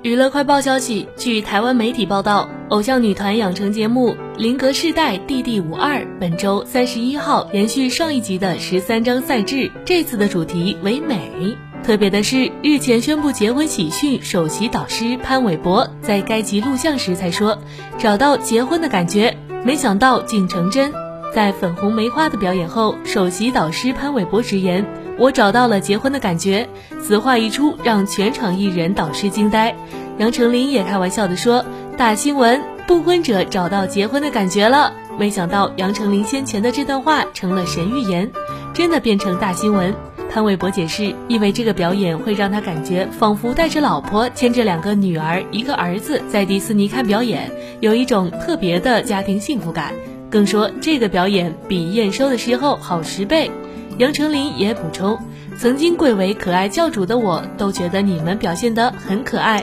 娱乐快报消息，据台湾媒体报道，偶像女团养成节目《林格世代弟弟五二》本周三十一号延续上一集的十三张赛制，这次的主题为美。特别的是，日前宣布结婚喜讯首席导师潘玮柏在该集录像时才说，找到结婚的感觉，没想到竟成真。在粉红梅花的表演后，首席导师潘玮柏直言。我找到了结婚的感觉，此话一出，让全场艺人导师惊呆。杨丞琳也开玩笑的说：“大新闻，不婚者找到结婚的感觉了。”没想到杨丞琳先前的这段话成了神预言，真的变成大新闻。潘玮柏解释，因为这个表演会让他感觉仿佛带着老婆，牵着两个女儿、一个儿子在迪士尼看表演，有一种特别的家庭幸福感。更说这个表演比验收的时候好十倍。杨丞琳也补充：“曾经贵为可爱教主的我，都觉得你们表现得很可爱。”